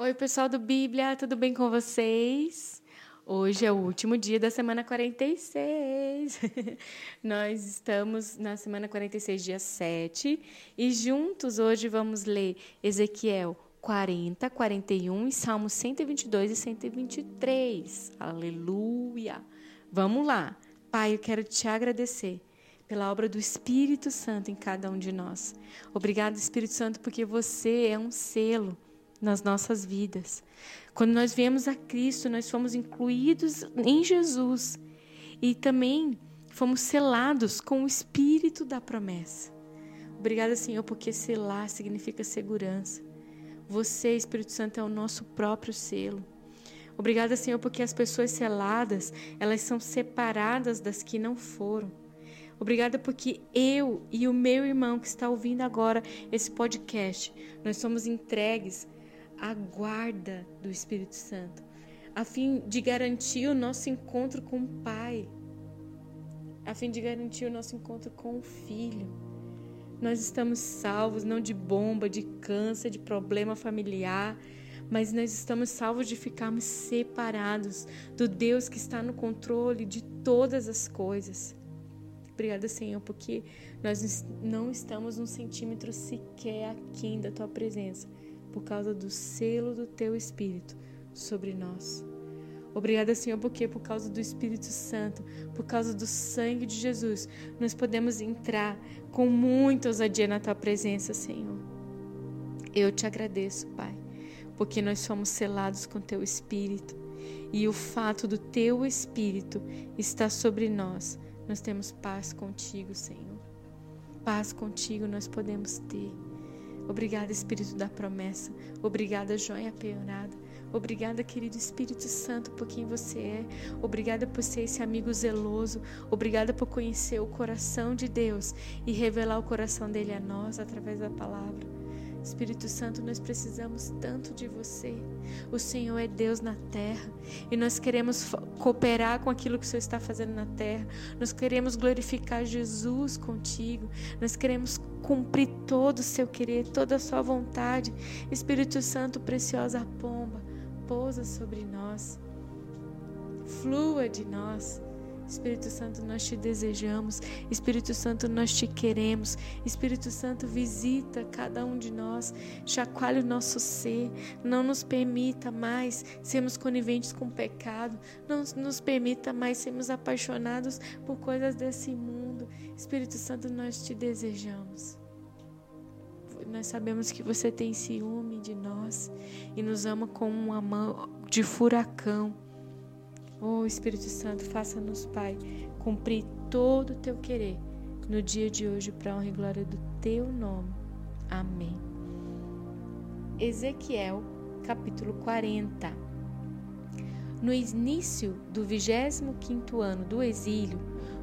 Oi, pessoal do Bíblia, tudo bem com vocês? Hoje é o último dia da semana 46. Nós estamos na semana 46, dia 7, e juntos hoje vamos ler Ezequiel 40, 41 e Salmos 122 e 123. Aleluia! Vamos lá. Pai, eu quero te agradecer pela obra do Espírito Santo em cada um de nós. Obrigado, Espírito Santo, porque você é um selo nas nossas vidas. Quando nós viemos a Cristo, nós fomos incluídos em Jesus e também fomos selados com o espírito da promessa. Obrigada, Senhor, porque selar significa segurança. Você, Espírito Santo, é o nosso próprio selo. Obrigada, Senhor, porque as pessoas seladas, elas são separadas das que não foram. Obrigada porque eu e o meu irmão que está ouvindo agora esse podcast, nós somos entregues a guarda do Espírito Santo, a fim de garantir o nosso encontro com o Pai, a fim de garantir o nosso encontro com o Filho. Nós estamos salvos não de bomba, de câncer, de problema familiar, mas nós estamos salvos de ficarmos separados do Deus que está no controle de todas as coisas. Obrigada, Senhor, porque nós não estamos um centímetro sequer aquém da tua presença por causa do selo do teu Espírito sobre nós. Obrigada, Senhor, porque por causa do Espírito Santo, por causa do sangue de Jesus, nós podemos entrar com muita ousadia na tua presença, Senhor. Eu te agradeço, Pai, porque nós somos selados com teu Espírito e o fato do teu Espírito estar sobre nós, nós temos paz contigo, Senhor. Paz contigo nós podemos ter. Obrigada, Espírito da promessa. Obrigada, joia penhorada. Obrigada, querido Espírito Santo, por quem você é. Obrigada por ser esse amigo zeloso. Obrigada por conhecer o coração de Deus e revelar o coração dele a nós através da palavra. Espírito Santo, nós precisamos tanto de você. O Senhor é Deus na terra e nós queremos cooperar com aquilo que o Senhor está fazendo na terra. Nós queremos glorificar Jesus contigo. Nós queremos cumprir todo o seu querer, toda a sua vontade. Espírito Santo, preciosa pomba, pousa sobre nós. Flua de nós. Espírito Santo, nós te desejamos. Espírito Santo, nós te queremos. Espírito Santo, visita cada um de nós. Chacoalhe o nosso ser. Não nos permita mais sermos coniventes com o pecado. Não nos permita mais sermos apaixonados por coisas desse mundo. Espírito Santo, nós te desejamos. Nós sabemos que você tem ciúme de nós e nos ama com uma mão de furacão. Oh Espírito Santo, faça-nos, Pai, cumprir todo o teu querer no dia de hoje para honra e glória do teu nome. Amém. Ezequiel, capítulo 40. No início do 25 ano do exílio,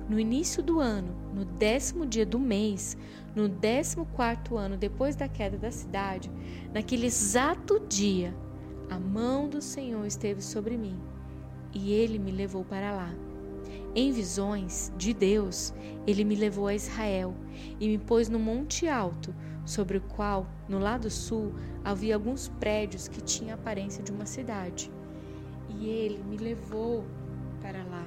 no início do ano, no décimo dia do mês, no décimo quarto ano depois da queda da cidade, naquele exato dia, a mão do Senhor esteve sobre mim e ele me levou para lá. Em visões de Deus, ele me levou a Israel e me pôs no monte alto, sobre o qual, no lado sul, havia alguns prédios que tinham a aparência de uma cidade. E ele me levou para lá.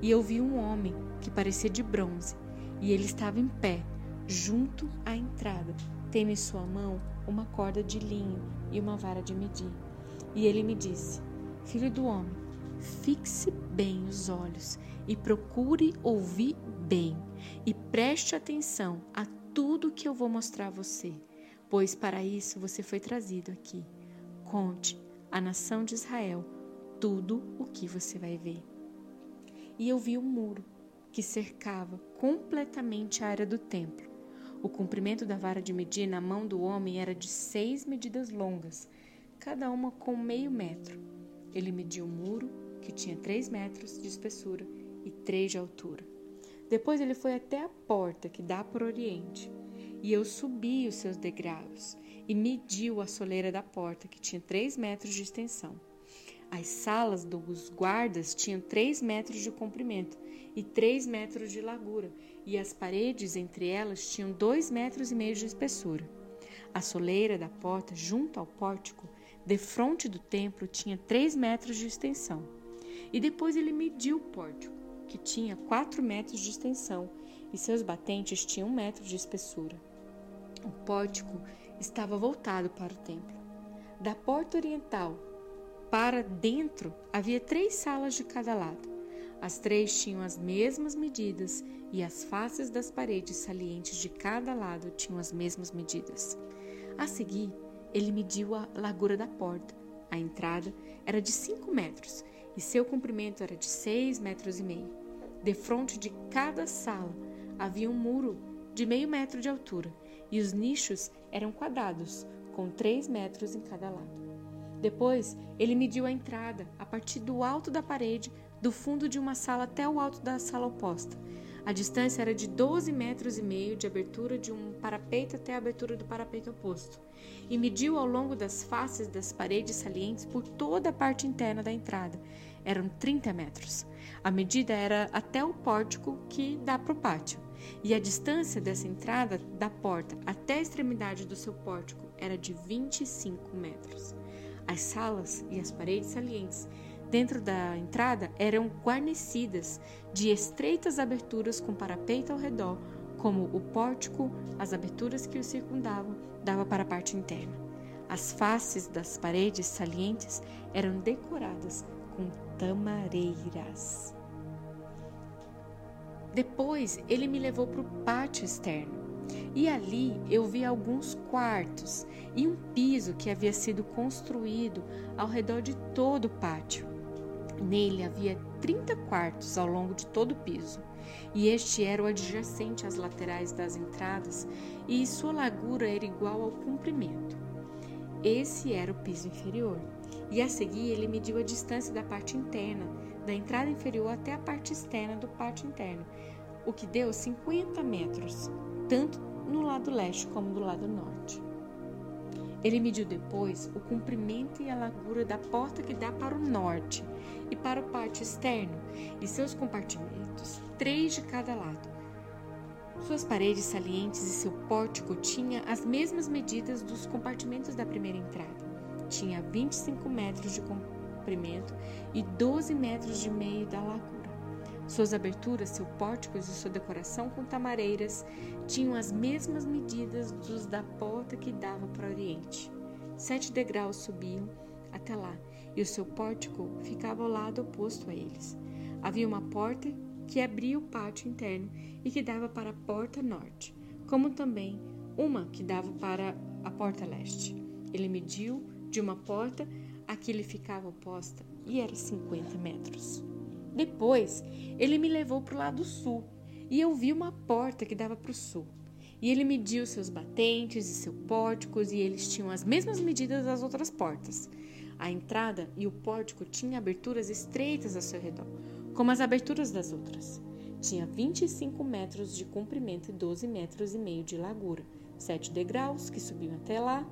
E eu vi um homem que parecia de bronze, e ele estava em pé, junto à entrada, tendo em sua mão uma corda de linho e uma vara de medir. E ele me disse: Filho do homem, Fixe bem os olhos e procure ouvir bem e preste atenção a tudo que eu vou mostrar a você, pois para isso você foi trazido aqui. Conte à nação de Israel tudo o que você vai ver. E eu vi um muro que cercava completamente a área do templo. O comprimento da vara de medir na mão do homem era de seis medidas longas, cada uma com meio metro. Ele mediu o muro que tinha três metros de espessura e três de altura. Depois ele foi até a porta que dá para o oriente, e eu subi os seus degraus e mediu a soleira da porta, que tinha três metros de extensão. As salas dos guardas tinham três metros de comprimento e três metros de largura, e as paredes entre elas tinham dois metros e meio de espessura. A soleira da porta, junto ao pórtico, defronte do templo tinha três metros de extensão. E depois ele mediu o pórtico, que tinha quatro metros de extensão, e seus batentes tinham um metro de espessura. O pórtico estava voltado para o templo. Da porta oriental para dentro havia três salas de cada lado. As três tinham as mesmas medidas e as faces das paredes salientes de cada lado tinham as mesmas medidas. A seguir, ele mediu a largura da porta. A entrada era de cinco metros e seu comprimento era de seis metros e meio. Defronte de cada sala havia um muro de meio metro de altura e os nichos eram quadrados, com três metros em cada lado. Depois, ele mediu a entrada a partir do alto da parede do fundo de uma sala até o alto da sala oposta. A distância era de 12 metros e meio de abertura de um parapeito até a abertura do parapeito oposto, e mediu ao longo das faces das paredes salientes por toda a parte interna da entrada. Eram 30 metros. A medida era até o pórtico que dá para o pátio e a distância dessa entrada da porta até a extremidade do seu pórtico era de 25 metros. As salas e as paredes salientes dentro da entrada eram guarnecidas de estreitas aberturas com parapeito ao redor, como o pórtico, as aberturas que o circundavam, dava para a parte interna. As faces das paredes salientes eram decoradas com tamareiras. Depois ele me levou para o pátio externo. E ali eu vi alguns quartos e um piso que havia sido construído ao redor de todo o pátio. Nele havia 30 quartos ao longo de todo o piso, e este era o adjacente às laterais das entradas, e sua largura era igual ao comprimento. Esse era o piso inferior, e a seguir ele mediu a distância da parte interna da entrada inferior até a parte externa do pátio interno, o que deu 50 metros, tanto no lado leste como do lado norte. Ele mediu depois o comprimento e a largura da porta que dá para o norte e para o pátio externo e seus compartimentos, três de cada lado. Suas paredes salientes e seu pórtico tinham as mesmas medidas dos compartimentos da primeira entrada. Tinha 25 metros de comprimento e 12 metros de meio da largura. Suas aberturas, seu pórticos e sua decoração com tamareiras tinham as mesmas medidas dos da porta que dava para o oriente. Sete degraus subiam até lá, e o seu pórtico ficava ao lado oposto a eles. Havia uma porta que abria o pátio interno e que dava para a porta norte, como também uma que dava para a porta leste. Ele mediu de uma porta a que lhe ficava oposta e era 50 metros. Depois, ele me levou para o lado sul e eu vi uma porta que dava para o sul. E ele mediu seus batentes e seus pórticos e eles tinham as mesmas medidas das outras portas. A entrada e o pórtico tinham aberturas estreitas ao seu redor, como as aberturas das outras. Tinha 25 metros de comprimento e 12 metros e meio de largura, sete degraus que subiam até lá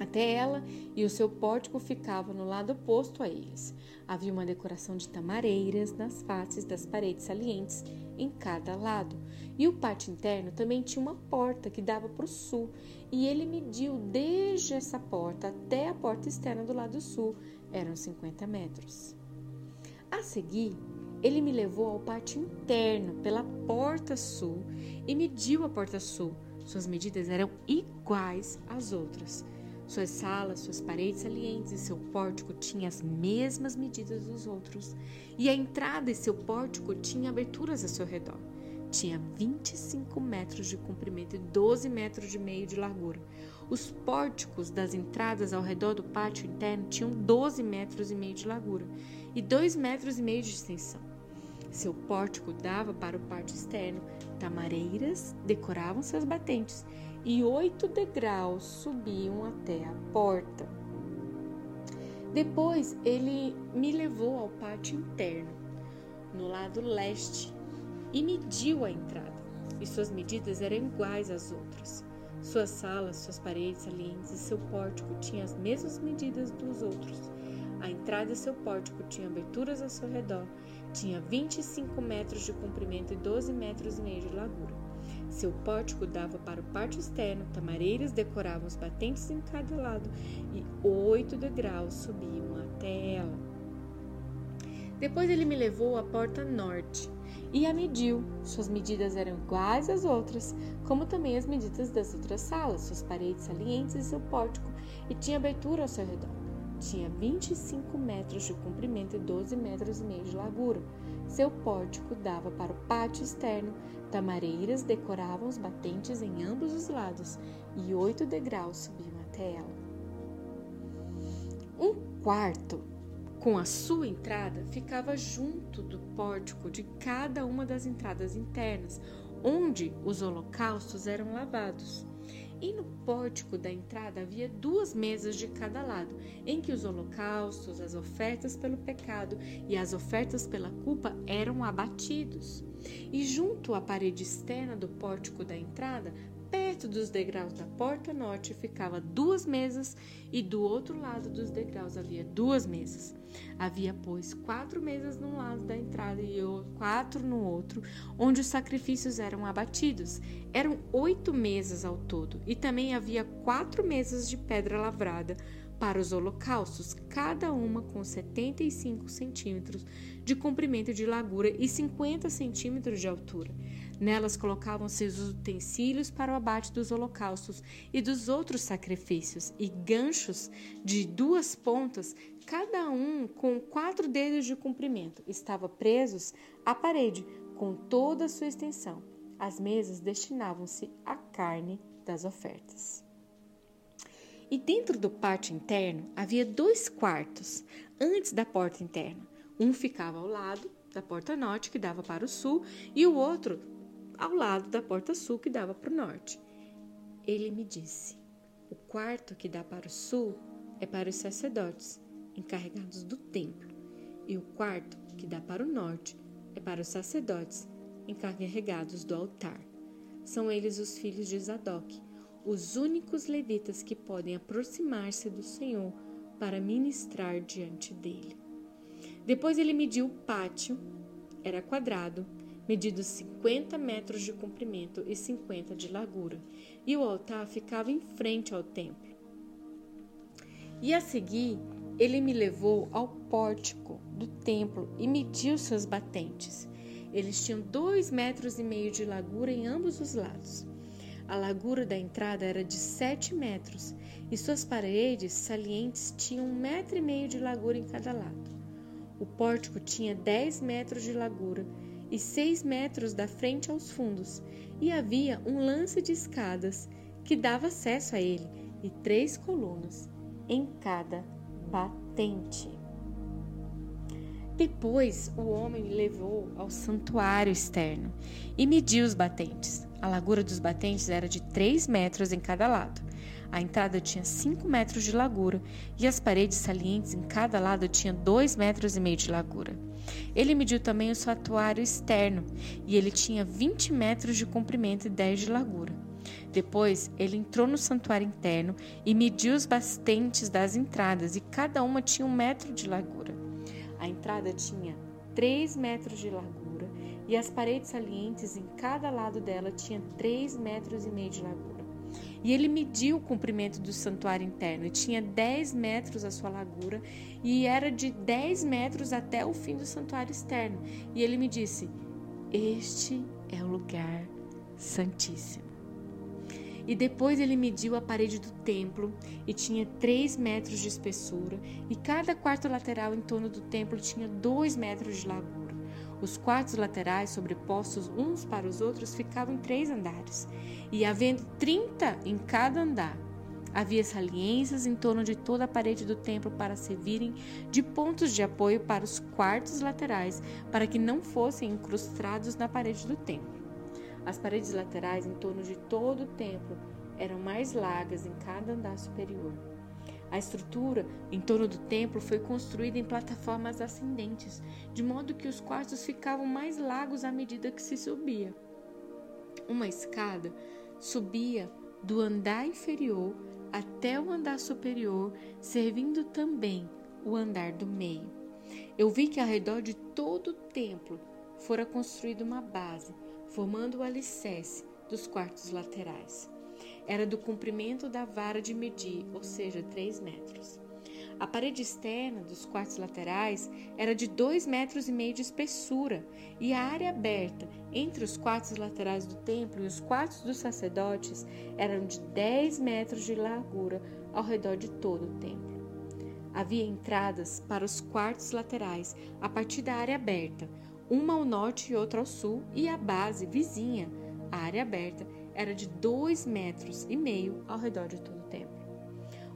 até ela e o seu pórtico ficavam no lado oposto a eles. Havia uma decoração de tamareiras nas faces das paredes salientes em cada lado. E o pátio interno também tinha uma porta que dava para o sul, e ele mediu desde essa porta até a porta externa do lado sul. Eram 50 metros. A seguir, ele me levou ao pátio interno pela porta sul e mediu a porta sul. Suas medidas eram iguais às outras. Suas salas, suas paredes salientes e seu pórtico tinham as mesmas medidas dos outros, e a entrada e seu pórtico tinham aberturas a seu redor. Tinha 25 metros de comprimento e 12 metros de meio de largura. Os pórticos das entradas ao redor do pátio interno tinham 12 metros e meio de largura e 2 metros e meio de extensão. Seu pórtico dava para o pátio externo. Tamareiras decoravam seus batentes e oito degraus subiam até a porta. Depois ele me levou ao pátio interno, no lado leste, e mediu a entrada, e suas medidas eram iguais às outras. Suas salas, suas paredes salientes e seu pórtico tinham as mesmas medidas dos outros. A entrada e seu pórtico tinham aberturas ao seu redor, tinha 25 metros de comprimento e 12 metros e meio de largura. Seu pórtico dava para o pátio externo, tamareiras decoravam os batentes em cada lado e oito degraus subiam até ela. Depois ele me levou à porta norte e a mediu. Suas medidas eram iguais às outras, como também as medidas das outras salas, suas paredes salientes e seu pórtico, e tinha abertura ao seu redor. Tinha 25 metros de comprimento e 12 metros e meio de largura. Seu pórtico dava para o pátio externo, tamareiras decoravam os batentes em ambos os lados e oito degraus subiam até ela. Um quarto com a sua entrada ficava junto do pórtico de cada uma das entradas internas, onde os holocaustos eram lavados. E no pórtico da entrada havia duas mesas de cada lado, em que os holocaustos, as ofertas pelo pecado e as ofertas pela culpa eram abatidos. E junto à parede externa do pórtico da entrada Dos degraus da porta norte ficava duas mesas e do outro lado dos degraus havia duas mesas. Havia, pois, quatro mesas num lado da entrada e quatro no outro, onde os sacrifícios eram abatidos. Eram oito mesas ao todo, e também havia quatro mesas de pedra lavrada para os holocaustos, cada uma com 75 centímetros de comprimento de largura e 50 centímetros de altura. Nelas colocavam-se os utensílios para o abate dos holocaustos e dos outros sacrifícios, e ganchos de duas pontas, cada um com quatro dedos de comprimento, estavam presos à parede com toda a sua extensão. As mesas destinavam-se à carne das ofertas. E dentro do pátio interno havia dois quartos antes da porta interna. Um ficava ao lado da porta norte, que dava para o sul, e o outro ao lado da porta sul que dava para o norte. Ele me disse: O quarto que dá para o sul é para os sacerdotes, encarregados do templo, e o quarto que dá para o norte é para os sacerdotes, encarregados do altar. São eles os filhos de Zadok, os únicos levitas que podem aproximar-se do Senhor para ministrar diante dele. Depois ele mediu o pátio, era quadrado, medidos 50 metros de comprimento e 50 de largura, e o altar ficava em frente ao templo. E a seguir, ele me levou ao pórtico do templo e mediu seus batentes. Eles tinham dois metros e meio de largura em ambos os lados. A largura da entrada era de sete metros e suas paredes salientes tinham um metro e meio de largura em cada lado. O pórtico tinha dez metros de largura e seis metros da frente aos fundos, e havia um lance de escadas que dava acesso a ele e três colunas em cada batente. Depois o homem me levou ao santuário externo e mediu os batentes. A largura dos batentes era de três metros em cada lado. A entrada tinha cinco metros de largura e as paredes salientes em cada lado tinham dois metros e meio de largura. Ele mediu também o santuário externo, e ele tinha 20 metros de comprimento e 10 de largura. Depois, ele entrou no santuário interno e mediu os bastentes das entradas, e cada uma tinha um metro de largura. A entrada tinha 3 metros de largura, e as paredes salientes em cada lado dela tinham 3 metros e meio de largura. E ele mediu o comprimento do santuário interno, e tinha 10 metros a sua largura, e era de 10 metros até o fim do santuário externo. E ele me disse: Este é o lugar santíssimo. E depois ele mediu a parede do templo e tinha três metros de espessura, e cada quarto lateral em torno do templo tinha dois metros de largura. Os quartos laterais, sobrepostos uns para os outros, ficavam em três andares, e havendo trinta em cada andar, havia saliências em torno de toda a parede do templo para servirem de pontos de apoio para os quartos laterais, para que não fossem incrustados na parede do templo. As paredes laterais em torno de todo o templo eram mais largas em cada andar superior. A estrutura em torno do templo foi construída em plataformas ascendentes, de modo que os quartos ficavam mais largos à medida que se subia. Uma escada subia do andar inferior até o andar superior, servindo também o andar do meio. Eu vi que ao redor de todo o templo fora construída uma base, formando o alicerce dos quartos laterais. Era do comprimento da vara de medir, ou seja, 3 metros. A parede externa dos quartos laterais era de 2 metros e meio de espessura, e a área aberta entre os quartos laterais do templo e os quartos dos sacerdotes eram de 10 metros de largura ao redor de todo o templo. Havia entradas para os quartos laterais a partir da área aberta, uma ao norte e outra ao sul, e a base vizinha, a área aberta, era de 2 metros e meio ao redor de todo o templo.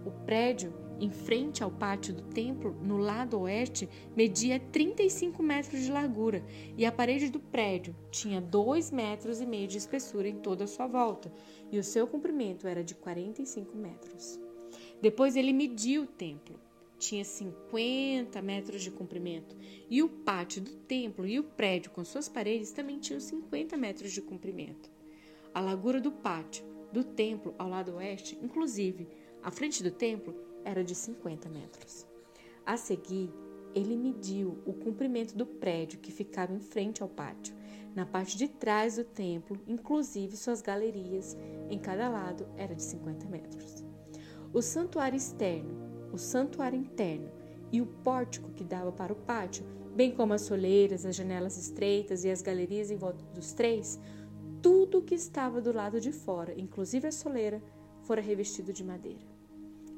O prédio em frente ao pátio do templo, no lado oeste, media 35 metros de largura e a parede do prédio tinha 2 metros e meio de espessura em toda a sua volta e o seu comprimento era de 45 metros. Depois ele mediu o templo. Tinha 50 metros de comprimento e o pátio do templo e o prédio com suas paredes também tinham 50 metros de comprimento. A largura do pátio do templo ao lado oeste, inclusive, à frente do templo, era de 50 metros. A seguir, ele mediu o comprimento do prédio que ficava em frente ao pátio, na parte de trás do templo, inclusive suas galerias, em cada lado era de 50 metros. O santuário externo, o santuário interno e o pórtico que dava para o pátio, bem como as soleiras, as janelas estreitas e as galerias em volta dos três, tudo que estava do lado de fora, inclusive a soleira, fora revestido de madeira.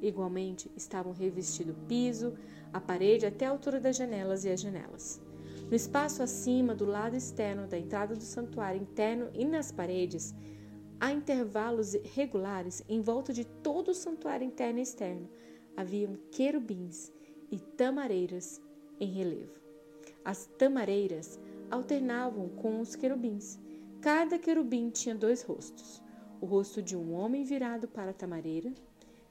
Igualmente, estavam revestido o piso, a parede até a altura das janelas e as janelas. No espaço acima, do lado externo da entrada do santuário interno e nas paredes, há intervalos regulares em volta de todo o santuário interno e externo. Haviam querubins e tamareiras em relevo. As tamareiras alternavam com os querubins. Cada querubim tinha dois rostos: o rosto de um homem virado para a tamareira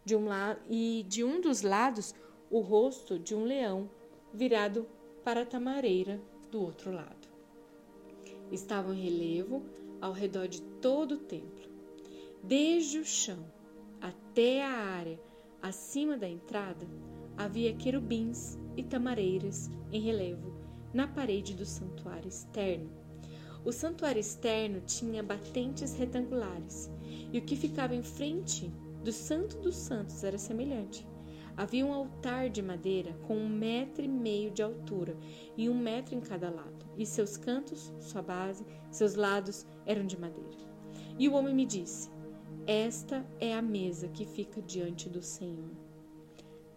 de um lado e de um dos lados o rosto de um leão virado para a tamareira do outro lado. Estavam em relevo ao redor de todo o templo, desde o chão até a área acima da entrada, havia querubins e tamareiras em relevo na parede do santuário externo. O santuário externo tinha batentes retangulares, e o que ficava em frente do Santo dos Santos era semelhante. Havia um altar de madeira com um metro e meio de altura e um metro em cada lado, e seus cantos, sua base, seus lados eram de madeira. E o homem me disse: Esta é a mesa que fica diante do Senhor.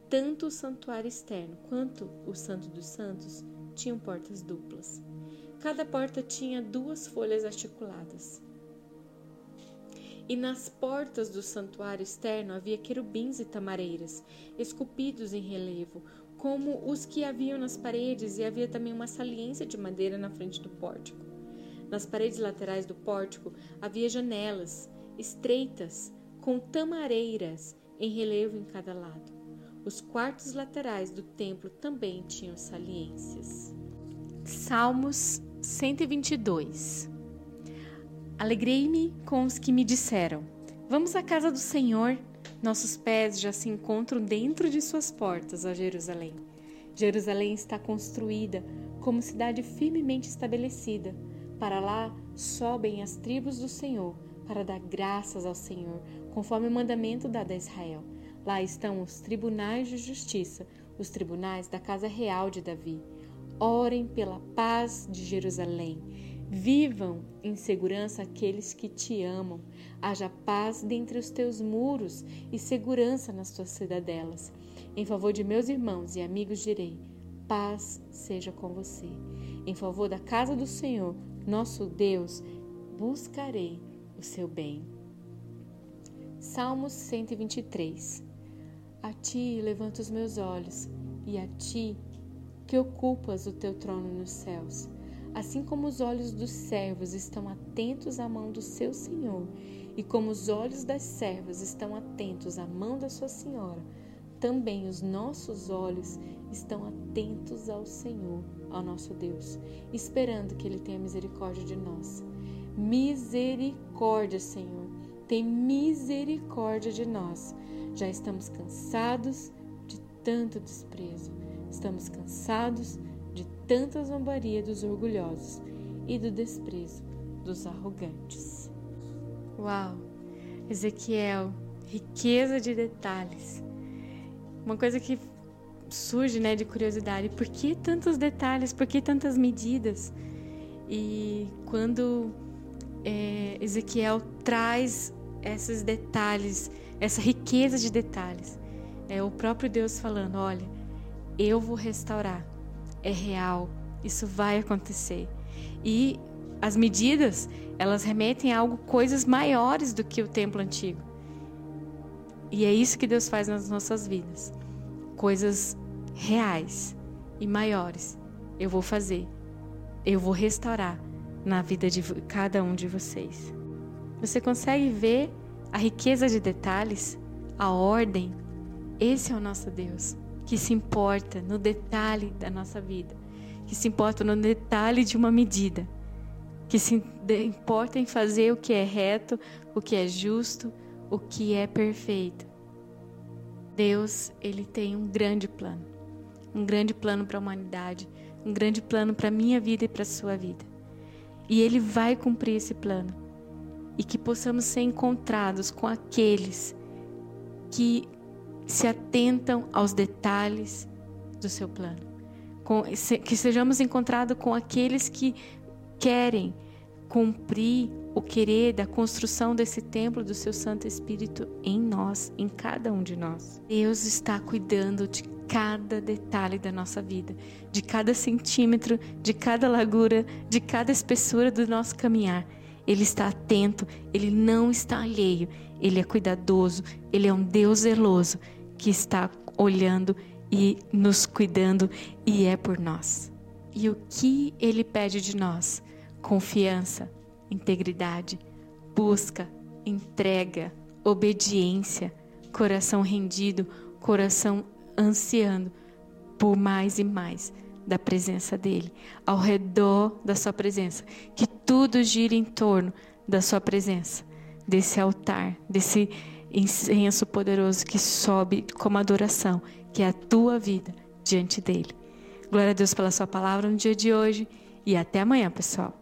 Tanto o santuário externo quanto o Santo dos Santos tinham portas duplas. Cada porta tinha duas folhas articuladas. E nas portas do santuário externo havia querubins e tamareiras, esculpidos em relevo, como os que haviam nas paredes, e havia também uma saliência de madeira na frente do pórtico. Nas paredes laterais do pórtico havia janelas estreitas com tamareiras em relevo em cada lado. Os quartos laterais do templo também tinham saliências. Salmos 122 Alegrei-me com os que me disseram: Vamos à casa do Senhor. Nossos pés já se encontram dentro de suas portas, ó Jerusalém. Jerusalém está construída como cidade firmemente estabelecida. Para lá sobem as tribos do Senhor para dar graças ao Senhor, conforme o mandamento dado a Israel. Lá estão os tribunais de justiça, os tribunais da casa real de Davi. Orem pela paz de Jerusalém Vivam em segurança aqueles que te amam. Haja paz dentre os teus muros e segurança nas tuas cidadelas. Em favor de meus irmãos e amigos direi: paz seja com você. Em favor da casa do Senhor, nosso Deus, buscarei o seu bem. Salmos 123 A ti levanto os meus olhos, e a ti que ocupas o teu trono nos céus. Assim como os olhos dos servos estão atentos à mão do seu senhor, e como os olhos das servas estão atentos à mão da sua senhora, também os nossos olhos estão atentos ao Senhor, ao nosso Deus, esperando que Ele tenha misericórdia de nós. Misericórdia, Senhor, tem misericórdia de nós. Já estamos cansados de tanto desprezo, estamos cansados de tanta zombaria dos orgulhosos e do desprezo dos arrogantes. Uau! Ezequiel, riqueza de detalhes. Uma coisa que surge né, de curiosidade: por que tantos detalhes? Por que tantas medidas? E quando é, Ezequiel traz esses detalhes, essa riqueza de detalhes, é o próprio Deus falando: olha, eu vou restaurar, é real, isso vai acontecer. E as medidas, elas remetem a algo, coisas maiores do que o templo antigo. E é isso que Deus faz nas nossas vidas. Coisas reais e maiores. Eu vou fazer. Eu vou restaurar na vida de cada um de vocês. Você consegue ver a riqueza de detalhes, a ordem? Esse é o nosso Deus, que se importa no detalhe da nossa vida, que se importa no detalhe de uma medida, que se importa em fazer o que é reto, o que é justo, o que é perfeito. Deus, ele tem um grande plano. Um grande plano para a humanidade, um grande plano para a minha vida e para a sua vida. E ele vai cumprir esse plano. E que possamos ser encontrados com aqueles que se atentam aos detalhes do seu plano. Que sejamos encontrados com aqueles que querem cumprir o querer da construção desse templo do seu Santo Espírito em nós, em cada um de nós. Deus está cuidando de cada detalhe da nossa vida, de cada centímetro, de cada largura, de cada espessura do nosso caminhar. Ele está atento, ele não está alheio, ele é cuidadoso, ele é um Deus zeloso que está olhando e nos cuidando e é por nós. E o que ele pede de nós? confiança, integridade, busca, entrega, obediência, coração rendido, coração ansiando por mais e mais da presença dele, ao redor da sua presença, que tudo gira em torno da sua presença, desse altar, desse incenso poderoso que sobe como adoração, que é a tua vida diante dele. Glória a Deus pela sua palavra no dia de hoje e até amanhã, pessoal.